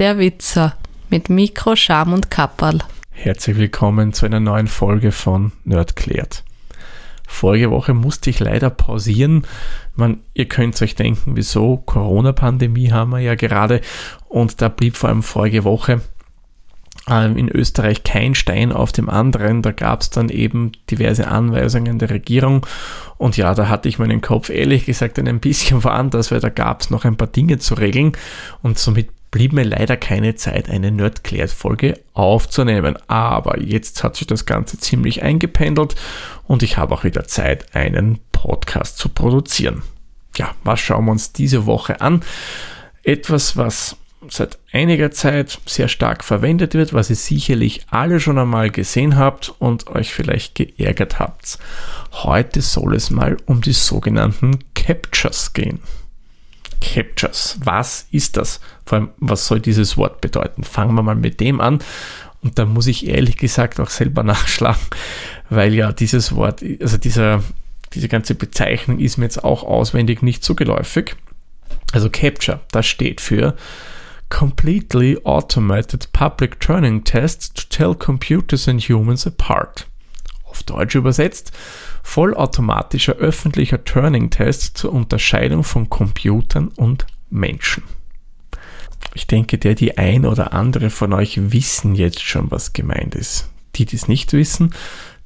der Witzer mit Mikro, Scham und Kapperl. Herzlich willkommen zu einer neuen Folge von Nerdklärt. Vorige Woche musste ich leider pausieren. Man, ihr könnt euch denken, wieso? Corona-Pandemie haben wir ja gerade und da blieb vor allem vorige Woche ähm, in Österreich kein Stein auf dem anderen. Da gab es dann eben diverse Anweisungen der Regierung. Und ja, da hatte ich meinen Kopf ehrlich gesagt ein bisschen woanders, weil da gab es noch ein paar Dinge zu regeln. Und somit blieb mir leider keine Zeit, eine Nerdklärt-Folge aufzunehmen. Aber jetzt hat sich das Ganze ziemlich eingependelt und ich habe auch wieder Zeit, einen Podcast zu produzieren. Ja, was schauen wir uns diese Woche an? Etwas, was seit einiger Zeit sehr stark verwendet wird, was ihr sicherlich alle schon einmal gesehen habt und euch vielleicht geärgert habt. Heute soll es mal um die sogenannten Captures gehen. Captures, was ist das? Vor allem, was soll dieses Wort bedeuten? Fangen wir mal mit dem an. Und da muss ich ehrlich gesagt auch selber nachschlagen, weil ja dieses Wort, also dieser, diese ganze Bezeichnung ist mir jetzt auch auswendig nicht so geläufig. Also Capture, das steht für completely automated public training tests to tell computers and humans apart. Auf Deutsch übersetzt, vollautomatischer öffentlicher Turing-Test zur Unterscheidung von Computern und Menschen. Ich denke, der die ein oder andere von euch wissen jetzt schon, was gemeint ist. Die, die es nicht wissen,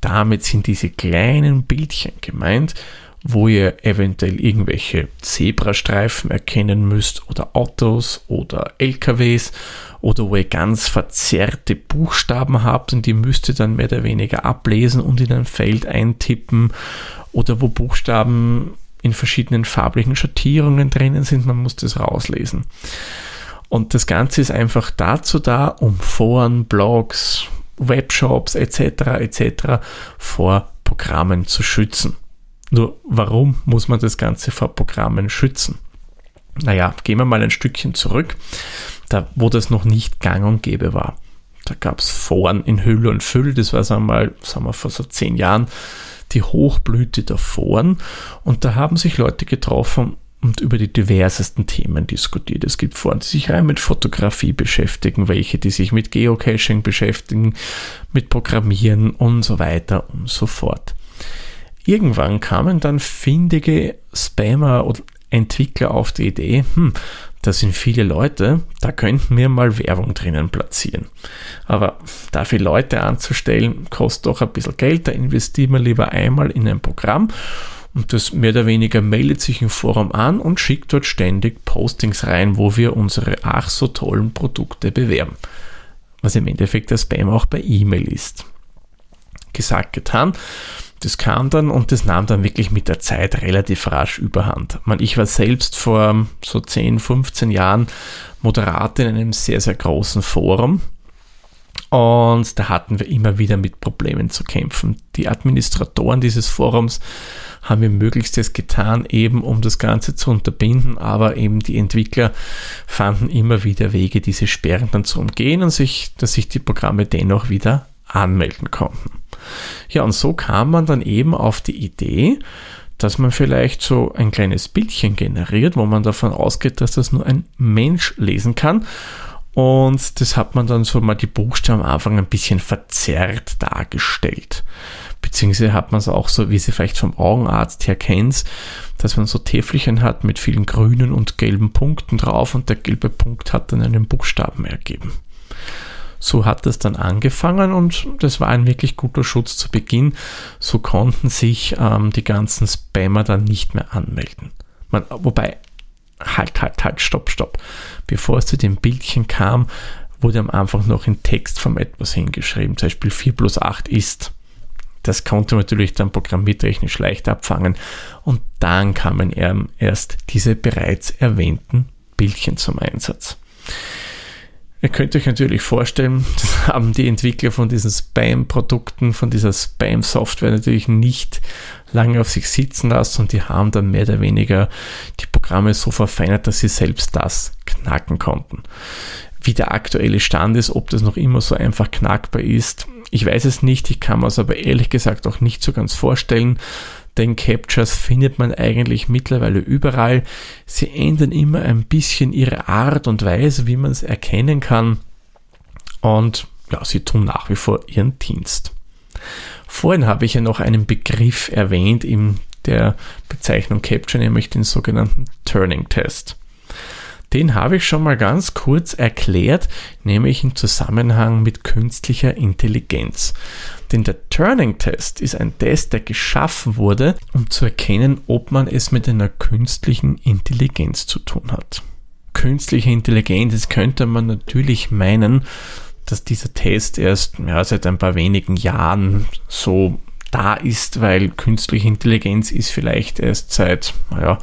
damit sind diese kleinen Bildchen gemeint, wo ihr eventuell irgendwelche Zebrastreifen erkennen müsst oder Autos oder LKWs oder wo ihr ganz verzerrte Buchstaben habt und die müsst ihr dann mehr oder weniger ablesen und in ein Feld eintippen oder wo Buchstaben in verschiedenen farblichen Schattierungen drinnen sind, man muss das rauslesen. Und das Ganze ist einfach dazu da, um Foren, Blogs, Webshops etc. etc. vor Programmen zu schützen. Nur warum muss man das Ganze vor Programmen schützen? Naja, gehen wir mal ein Stückchen zurück, da wo das noch nicht gang und gäbe war. Da gab es Foren in Hülle und Füll, das war sagen wir mal, sagen wir vor so zehn Jahren, die Hochblüte der Foren. Und da haben sich Leute getroffen und über die diversesten Themen diskutiert. Es gibt Foren, die sich rein mit Fotografie beschäftigen, welche, die sich mit Geocaching beschäftigen, mit Programmieren und so weiter und so fort. Irgendwann kamen dann findige Spammer und Entwickler auf die Idee, hm, da sind viele Leute, da könnten wir mal Werbung drinnen platzieren. Aber dafür Leute anzustellen, kostet doch ein bisschen Geld, da investieren wir lieber einmal in ein Programm und das mehr oder weniger meldet sich im Forum an und schickt dort ständig Postings rein, wo wir unsere ach so tollen Produkte bewerben. Was im Endeffekt der Spam auch bei E-Mail ist. Gesagt, getan das kam dann und das nahm dann wirklich mit der Zeit relativ rasch überhand. Ich war selbst vor so 10, 15 Jahren Moderator in einem sehr, sehr großen Forum. Und da hatten wir immer wieder mit Problemen zu kämpfen. Die Administratoren dieses Forums haben ihr Möglichstes getan, eben um das Ganze zu unterbinden, aber eben die Entwickler fanden immer wieder Wege, diese Sperren dann zu umgehen und sich, dass sich die Programme dennoch wieder anmelden konnten. Ja, und so kam man dann eben auf die Idee, dass man vielleicht so ein kleines Bildchen generiert, wo man davon ausgeht, dass das nur ein Mensch lesen kann. Und das hat man dann so mal die Buchstaben am Anfang ein bisschen verzerrt dargestellt. Beziehungsweise hat man es auch so, wie sie vielleicht vom Augenarzt her kennt, dass man so Täfelchen hat mit vielen grünen und gelben Punkten drauf und der gelbe Punkt hat dann einen Buchstaben ergeben. So hat es dann angefangen und das war ein wirklich guter Schutz zu Beginn. So konnten sich ähm, die ganzen Spammer dann nicht mehr anmelden. Man, wobei, halt, halt, halt, stopp, stopp. Bevor es zu dem Bildchen kam, wurde am Anfang noch in Textform etwas hingeschrieben. Zum Beispiel 4 plus 8 ist. Das konnte man natürlich dann programmiertechnisch leicht abfangen. Und dann kamen erst diese bereits erwähnten Bildchen zum Einsatz. Ihr könnt euch natürlich vorstellen, das haben die Entwickler von diesen Spam-Produkten, von dieser Spam-Software natürlich nicht lange auf sich sitzen lassen und die haben dann mehr oder weniger die Programme so verfeinert, dass sie selbst das knacken konnten. Wie der aktuelle Stand ist, ob das noch immer so einfach knackbar ist, ich weiß es nicht, ich kann mir es aber ehrlich gesagt auch nicht so ganz vorstellen, denn Captures findet man eigentlich mittlerweile überall. Sie ändern immer ein bisschen ihre Art und Weise, wie man es erkennen kann. Und ja, sie tun nach wie vor ihren Dienst. Vorhin habe ich ja noch einen Begriff erwähnt in der Bezeichnung Capture, nämlich den sogenannten Turning Test. Den habe ich schon mal ganz kurz erklärt, nämlich im Zusammenhang mit künstlicher Intelligenz. Denn der Turing-Test ist ein Test, der geschaffen wurde, um zu erkennen, ob man es mit einer künstlichen Intelligenz zu tun hat. Künstliche Intelligenz, das könnte man natürlich meinen, dass dieser Test erst ja, seit ein paar wenigen Jahren so da ist, weil künstliche Intelligenz ist vielleicht erst seit, naja,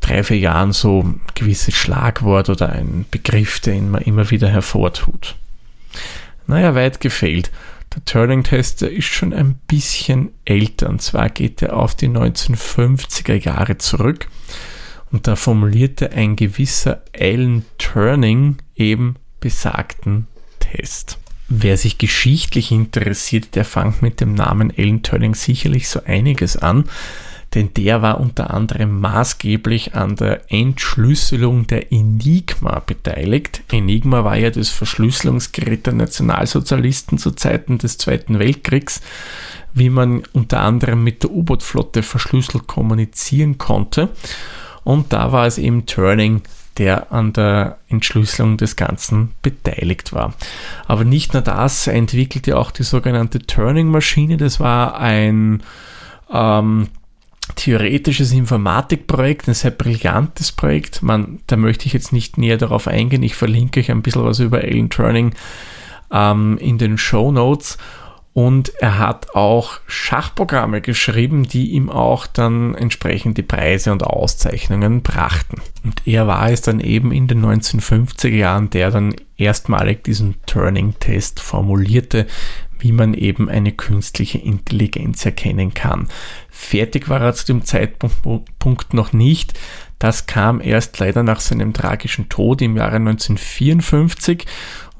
drei, vier Jahren so ein gewisses Schlagwort oder ein Begriff, den man immer wieder hervortut. Naja, weit gefehlt. Der Turing-Test ist schon ein bisschen älter und zwar geht er auf die 1950er Jahre zurück und da formulierte ein gewisser Alan Turing eben besagten Test. Wer sich geschichtlich interessiert, der fängt mit dem Namen Alan Turing sicherlich so einiges an denn der war unter anderem maßgeblich an der Entschlüsselung der Enigma beteiligt. Enigma war ja das Verschlüsselungsgerät der Nationalsozialisten zu Zeiten des Zweiten Weltkriegs, wie man unter anderem mit der U-Boot-Flotte verschlüsselt kommunizieren konnte. Und da war es eben Turning, der an der Entschlüsselung des Ganzen beteiligt war. Aber nicht nur das, er entwickelte auch die sogenannte Turning-Maschine. Das war ein ähm, theoretisches Informatikprojekt, ein sehr brillantes Projekt. Man, da möchte ich jetzt nicht näher darauf eingehen. Ich verlinke euch ein bisschen was über Alan Turing ähm, in den Show Notes. Und er hat auch Schachprogramme geschrieben, die ihm auch dann entsprechende Preise und Auszeichnungen brachten. Und er war es dann eben in den 1950er Jahren, der dann erstmalig diesen Turing-Test formulierte, wie man eben eine künstliche Intelligenz erkennen kann. Fertig war er zu dem Zeitpunkt noch nicht. Das kam erst leider nach seinem tragischen Tod im Jahre 1954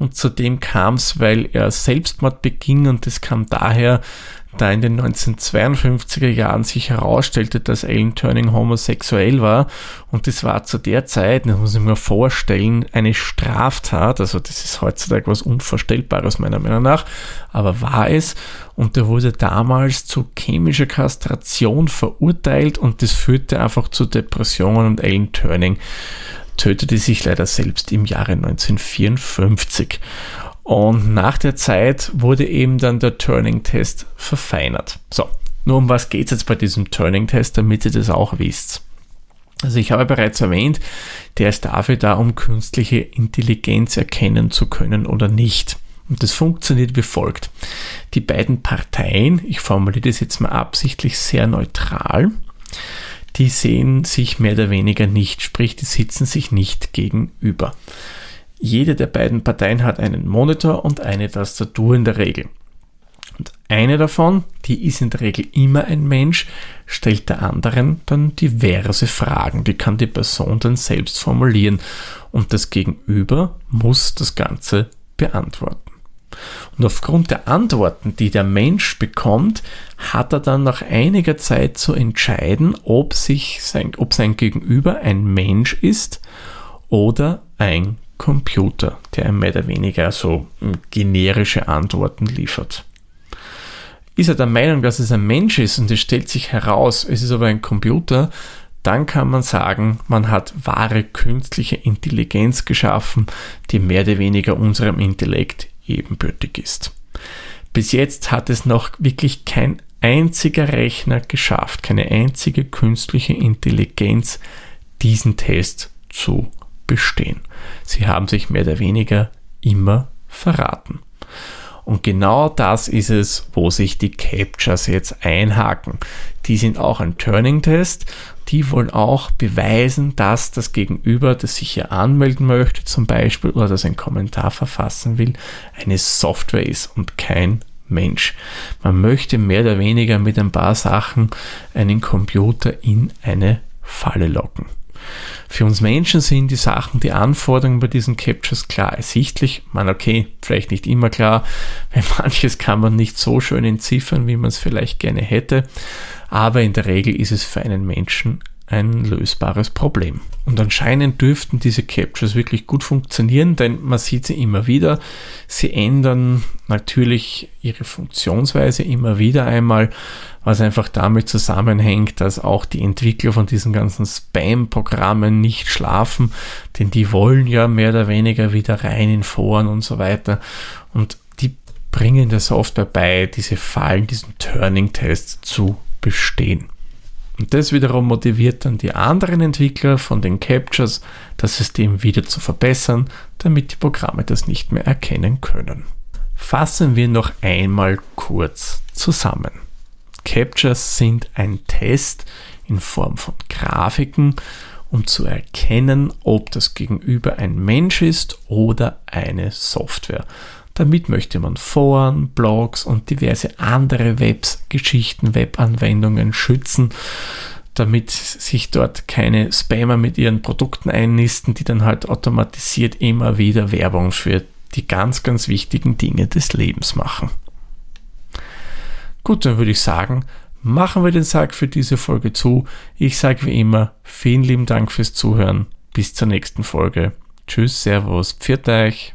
und zudem kam es, weil er Selbstmord beging und das kam daher, da in den 1952er Jahren sich herausstellte, dass Alan Turning homosexuell war. Und das war zu der Zeit, das muss ich mir vorstellen, eine Straftat. Also das ist heutzutage was Unvorstellbares meiner Meinung nach. Aber war es. Und er wurde damals zu chemischer Kastration verurteilt und das führte einfach zu Depressionen und Alan Turning tötete sich leider selbst im Jahre 1954. Und nach der Zeit wurde eben dann der Turning-Test verfeinert. So, nur um was geht es jetzt bei diesem Turning-Test, damit ihr das auch wisst. Also ich habe bereits erwähnt, der ist dafür da, um künstliche Intelligenz erkennen zu können oder nicht. Und das funktioniert wie folgt. Die beiden Parteien, ich formuliere das jetzt mal absichtlich sehr neutral, die sehen sich mehr oder weniger nicht, sprich, die sitzen sich nicht gegenüber. Jede der beiden Parteien hat einen Monitor und eine Tastatur in der Regel. Und eine davon, die ist in der Regel immer ein Mensch, stellt der anderen dann diverse Fragen. Die kann die Person dann selbst formulieren und das Gegenüber muss das Ganze beantworten. Und aufgrund der Antworten, die der Mensch bekommt, hat er dann nach einiger Zeit zu entscheiden, ob, sich sein, ob sein Gegenüber ein Mensch ist oder ein Computer, der ihm mehr oder weniger so hm, generische Antworten liefert. Ist er der Meinung, dass es ein Mensch ist und es stellt sich heraus, es ist aber ein Computer, dann kann man sagen, man hat wahre künstliche Intelligenz geschaffen, die mehr oder weniger unserem Intellekt ebenbürtig ist. Bis jetzt hat es noch wirklich kein einziger Rechner geschafft, keine einzige künstliche Intelligenz, diesen Test zu bestehen. Sie haben sich mehr oder weniger immer verraten. Und genau das ist es, wo sich die Captures jetzt einhaken. Die sind auch ein Turning-Test. Die wollen auch beweisen, dass das Gegenüber, das sich hier anmelden möchte, zum Beispiel, oder das einen Kommentar verfassen will, eine Software ist und kein Mensch. Man möchte mehr oder weniger mit ein paar Sachen einen Computer in eine Falle locken. Für uns Menschen sind die Sachen, die Anforderungen bei diesen Captures klar ersichtlich. Man, okay, vielleicht nicht immer klar, weil manches kann man nicht so schön entziffern, wie man es vielleicht gerne hätte. Aber in der Regel ist es für einen Menschen ein lösbares Problem. Und anscheinend dürften diese Captures wirklich gut funktionieren, denn man sieht sie immer wieder. Sie ändern natürlich ihre Funktionsweise immer wieder einmal, was einfach damit zusammenhängt, dass auch die Entwickler von diesen ganzen Spam-Programmen nicht schlafen, denn die wollen ja mehr oder weniger wieder rein in Foren und so weiter. Und die bringen der Software bei, diese Fallen, diesen Turning-Test zu bestehen. Und das wiederum motiviert dann die anderen Entwickler von den Captures, das System wieder zu verbessern, damit die Programme das nicht mehr erkennen können. Fassen wir noch einmal kurz zusammen. Captures sind ein Test in Form von Grafiken, um zu erkennen, ob das Gegenüber ein Mensch ist oder eine Software. Damit möchte man Foren, Blogs und diverse andere Webs, Geschichten, Webanwendungen schützen, damit sich dort keine Spammer mit ihren Produkten einnisten, die dann halt automatisiert immer wieder Werbung für die ganz, ganz wichtigen Dinge des Lebens machen. Gut, dann würde ich sagen, machen wir den Sack für diese Folge zu. Ich sage wie immer, vielen lieben Dank fürs Zuhören. Bis zur nächsten Folge. Tschüss, Servus, pfiat euch.